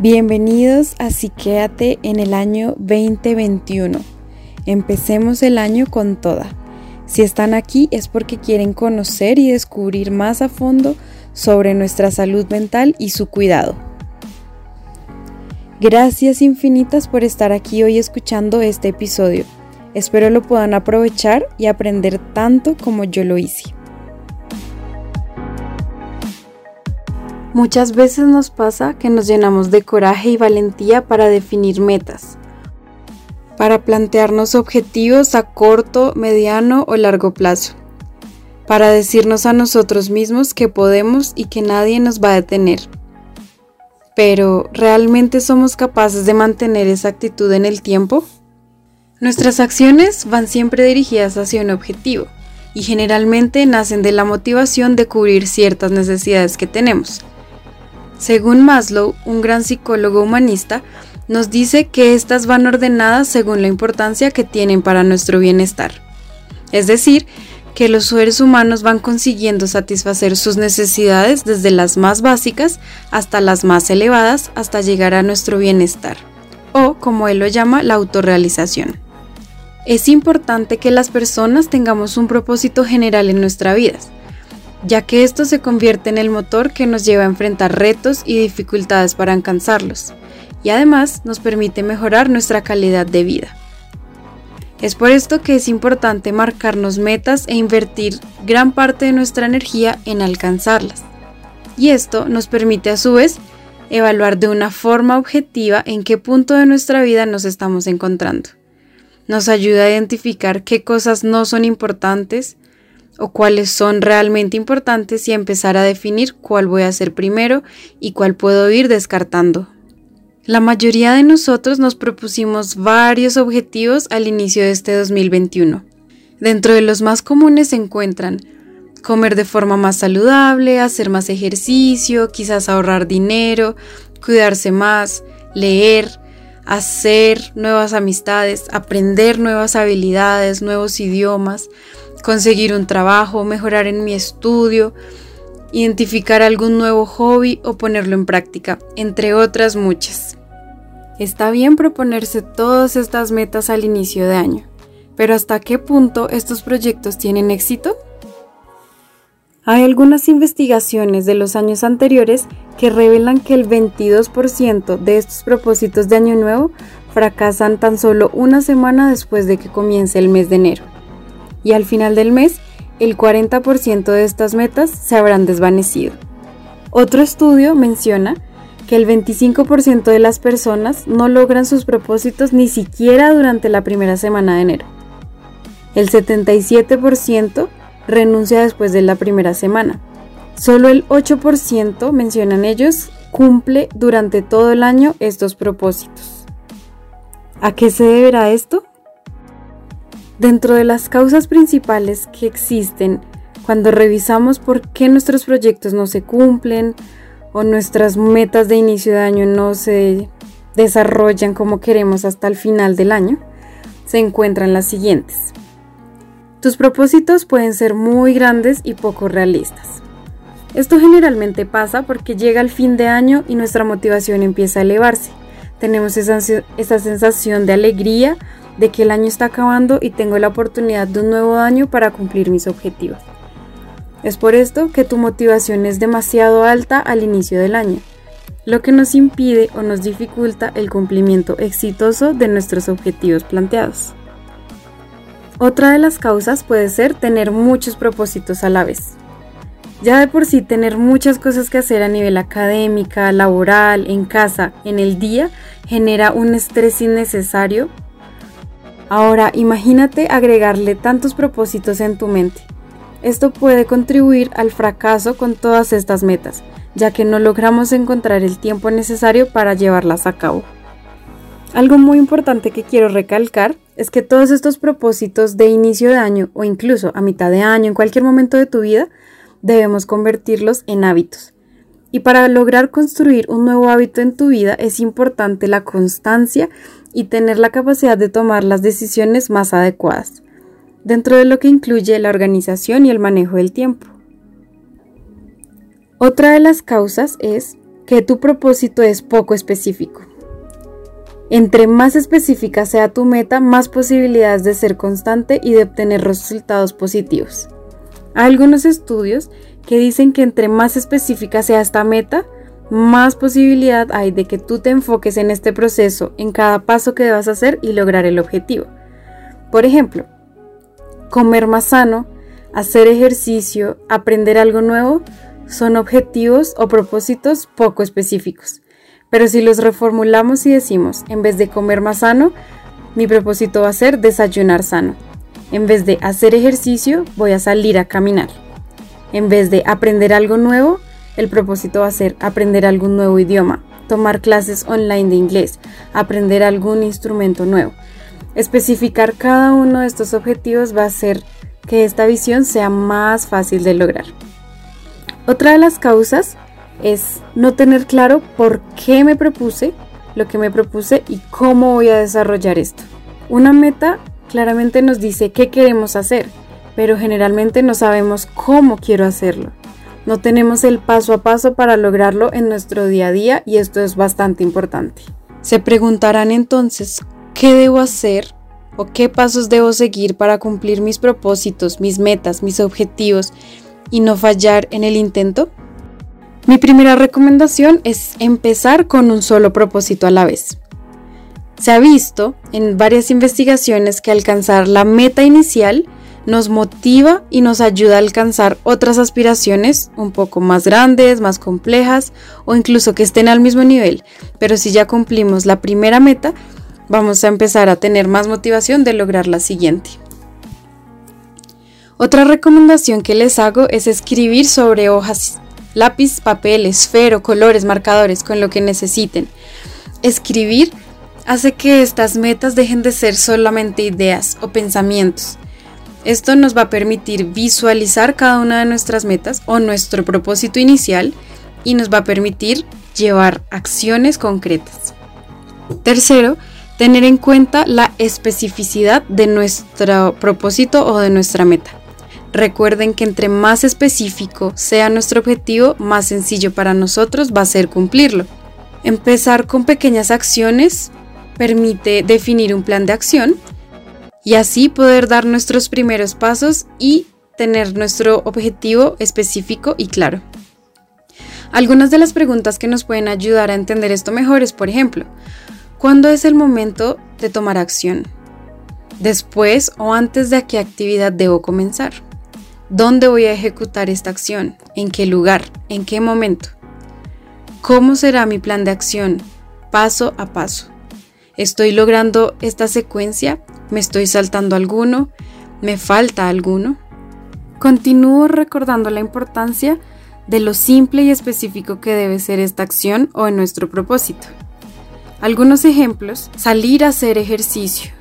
Bienvenidos a Psiquéate en el año 2021. Empecemos el año con toda. Si están aquí es porque quieren conocer y descubrir más a fondo sobre nuestra salud mental y su cuidado. Gracias infinitas por estar aquí hoy escuchando este episodio. Espero lo puedan aprovechar y aprender tanto como yo lo hice. Muchas veces nos pasa que nos llenamos de coraje y valentía para definir metas, para plantearnos objetivos a corto, mediano o largo plazo, para decirnos a nosotros mismos que podemos y que nadie nos va a detener. Pero, ¿realmente somos capaces de mantener esa actitud en el tiempo? Nuestras acciones van siempre dirigidas hacia un objetivo y generalmente nacen de la motivación de cubrir ciertas necesidades que tenemos según Maslow, un gran psicólogo humanista, nos dice que estas van ordenadas según la importancia que tienen para nuestro bienestar. Es decir, que los seres humanos van consiguiendo satisfacer sus necesidades desde las más básicas hasta las más elevadas hasta llegar a nuestro bienestar, o como él lo llama, la autorrealización. Es importante que las personas tengamos un propósito general en nuestra vida, ya que esto se convierte en el motor que nos lleva a enfrentar retos y dificultades para alcanzarlos, y además nos permite mejorar nuestra calidad de vida. Es por esto que es importante marcarnos metas e invertir gran parte de nuestra energía en alcanzarlas. Y esto nos permite a su vez evaluar de una forma objetiva en qué punto de nuestra vida nos estamos encontrando. Nos ayuda a identificar qué cosas no son importantes, o cuáles son realmente importantes y empezar a definir cuál voy a hacer primero y cuál puedo ir descartando. La mayoría de nosotros nos propusimos varios objetivos al inicio de este 2021. Dentro de los más comunes se encuentran comer de forma más saludable, hacer más ejercicio, quizás ahorrar dinero, cuidarse más, leer, hacer nuevas amistades, aprender nuevas habilidades, nuevos idiomas, conseguir un trabajo, mejorar en mi estudio, identificar algún nuevo hobby o ponerlo en práctica, entre otras muchas. Está bien proponerse todas estas metas al inicio de año, pero ¿hasta qué punto estos proyectos tienen éxito? Hay algunas investigaciones de los años anteriores que revelan que el 22% de estos propósitos de año nuevo fracasan tan solo una semana después de que comience el mes de enero y al final del mes el 40% de estas metas se habrán desvanecido. Otro estudio menciona que el 25% de las personas no logran sus propósitos ni siquiera durante la primera semana de enero. El 77% renuncia después de la primera semana. Solo el 8%, mencionan ellos, cumple durante todo el año estos propósitos. ¿A qué se deberá esto? Dentro de las causas principales que existen cuando revisamos por qué nuestros proyectos no se cumplen o nuestras metas de inicio de año no se desarrollan como queremos hasta el final del año, se encuentran las siguientes. Tus propósitos pueden ser muy grandes y poco realistas. Esto generalmente pasa porque llega el fin de año y nuestra motivación empieza a elevarse. Tenemos esa, esa sensación de alegría de que el año está acabando y tengo la oportunidad de un nuevo año para cumplir mis objetivos. Es por esto que tu motivación es demasiado alta al inicio del año, lo que nos impide o nos dificulta el cumplimiento exitoso de nuestros objetivos planteados. Otra de las causas puede ser tener muchos propósitos a la vez. Ya de por sí tener muchas cosas que hacer a nivel académica, laboral, en casa, en el día, genera un estrés innecesario Ahora imagínate agregarle tantos propósitos en tu mente. Esto puede contribuir al fracaso con todas estas metas, ya que no logramos encontrar el tiempo necesario para llevarlas a cabo. Algo muy importante que quiero recalcar es que todos estos propósitos de inicio de año o incluso a mitad de año, en cualquier momento de tu vida, debemos convertirlos en hábitos. Y para lograr construir un nuevo hábito en tu vida es importante la constancia y tener la capacidad de tomar las decisiones más adecuadas, dentro de lo que incluye la organización y el manejo del tiempo. Otra de las causas es que tu propósito es poco específico. Entre más específica sea tu meta, más posibilidades de ser constante y de obtener resultados positivos. Algunos estudios que dicen que entre más específica sea esta meta, más posibilidad hay de que tú te enfoques en este proceso, en cada paso que debas hacer y lograr el objetivo. Por ejemplo, comer más sano, hacer ejercicio, aprender algo nuevo, son objetivos o propósitos poco específicos. Pero si los reformulamos y decimos, en vez de comer más sano, mi propósito va a ser desayunar sano. En vez de hacer ejercicio, voy a salir a caminar. En vez de aprender algo nuevo, el propósito va a ser aprender algún nuevo idioma, tomar clases online de inglés, aprender algún instrumento nuevo. Especificar cada uno de estos objetivos va a hacer que esta visión sea más fácil de lograr. Otra de las causas es no tener claro por qué me propuse lo que me propuse y cómo voy a desarrollar esto. Una meta claramente nos dice qué queremos hacer, pero generalmente no sabemos cómo quiero hacerlo. No tenemos el paso a paso para lograrlo en nuestro día a día y esto es bastante importante. Se preguntarán entonces, ¿qué debo hacer o qué pasos debo seguir para cumplir mis propósitos, mis metas, mis objetivos y no fallar en el intento? Mi primera recomendación es empezar con un solo propósito a la vez. Se ha visto en varias investigaciones que alcanzar la meta inicial nos motiva y nos ayuda a alcanzar otras aspiraciones un poco más grandes, más complejas o incluso que estén al mismo nivel. Pero si ya cumplimos la primera meta, vamos a empezar a tener más motivación de lograr la siguiente. Otra recomendación que les hago es escribir sobre hojas lápiz, papel, esfero, colores, marcadores, con lo que necesiten. Escribir hace que estas metas dejen de ser solamente ideas o pensamientos. Esto nos va a permitir visualizar cada una de nuestras metas o nuestro propósito inicial y nos va a permitir llevar acciones concretas. Tercero, tener en cuenta la especificidad de nuestro propósito o de nuestra meta. Recuerden que entre más específico sea nuestro objetivo, más sencillo para nosotros va a ser cumplirlo. Empezar con pequeñas acciones permite definir un plan de acción y así poder dar nuestros primeros pasos y tener nuestro objetivo específico y claro. Algunas de las preguntas que nos pueden ayudar a entender esto mejor es, por ejemplo, ¿cuándo es el momento de tomar acción? ¿Después o antes de qué actividad debo comenzar? ¿Dónde voy a ejecutar esta acción? ¿En qué lugar? ¿En qué momento? ¿Cómo será mi plan de acción? Paso a paso. ¿Estoy logrando esta secuencia? ¿Me estoy saltando alguno? ¿Me falta alguno? Continúo recordando la importancia de lo simple y específico que debe ser esta acción o en nuestro propósito. Algunos ejemplos, salir a hacer ejercicio.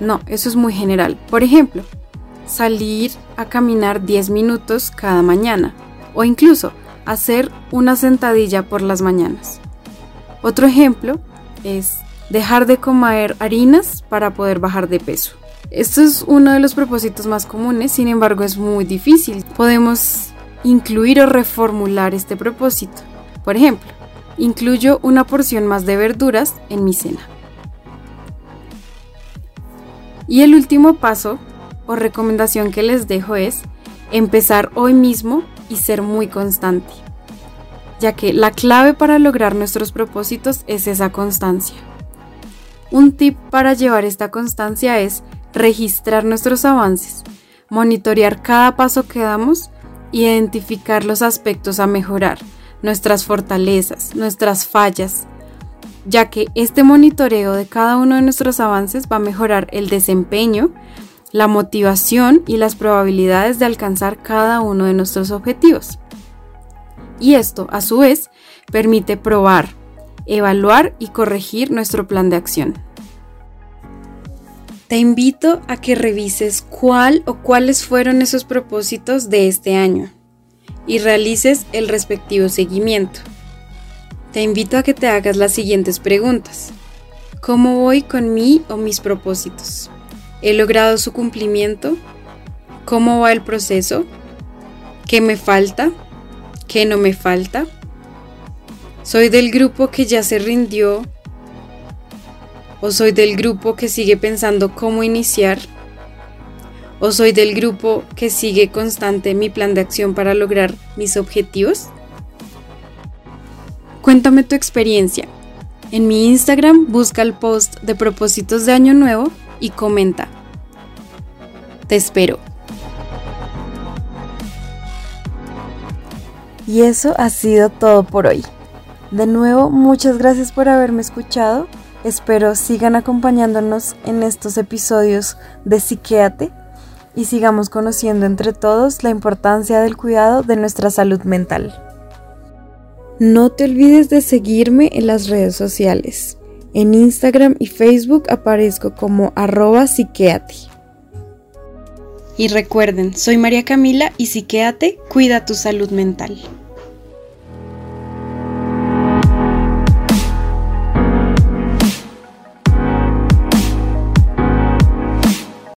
No, eso es muy general. Por ejemplo, salir a caminar 10 minutos cada mañana o incluso hacer una sentadilla por las mañanas. Otro ejemplo es dejar de comer harinas para poder bajar de peso. Esto es uno de los propósitos más comunes, sin embargo es muy difícil. Podemos incluir o reformular este propósito. Por ejemplo, incluyo una porción más de verduras en mi cena. Y el último paso o recomendación que les dejo es empezar hoy mismo y ser muy constante, ya que la clave para lograr nuestros propósitos es esa constancia. Un tip para llevar esta constancia es registrar nuestros avances, monitorear cada paso que damos, identificar los aspectos a mejorar, nuestras fortalezas, nuestras fallas, ya que este monitoreo de cada uno de nuestros avances va a mejorar el desempeño, la motivación y las probabilidades de alcanzar cada uno de nuestros objetivos. Y esto, a su vez, permite probar, evaluar y corregir nuestro plan de acción. Te invito a que revises cuál o cuáles fueron esos propósitos de este año y realices el respectivo seguimiento. Te invito a que te hagas las siguientes preguntas. ¿Cómo voy con mí o mis propósitos? ¿He logrado su cumplimiento? ¿Cómo va el proceso? ¿Qué me falta? ¿Qué no me falta? ¿Soy del grupo que ya se rindió? ¿O soy del grupo que sigue pensando cómo iniciar? ¿O soy del grupo que sigue constante mi plan de acción para lograr mis objetivos? Cuéntame tu experiencia. En mi Instagram busca el post de propósitos de año nuevo y comenta. Te espero. Y eso ha sido todo por hoy. De nuevo, muchas gracias por haberme escuchado. Espero sigan acompañándonos en estos episodios de Psiqueate y sigamos conociendo entre todos la importancia del cuidado de nuestra salud mental. No te olvides de seguirme en las redes sociales. En Instagram y Facebook aparezco como arroba psiqueate. Y recuerden, soy María Camila y Psiqueate cuida tu salud mental.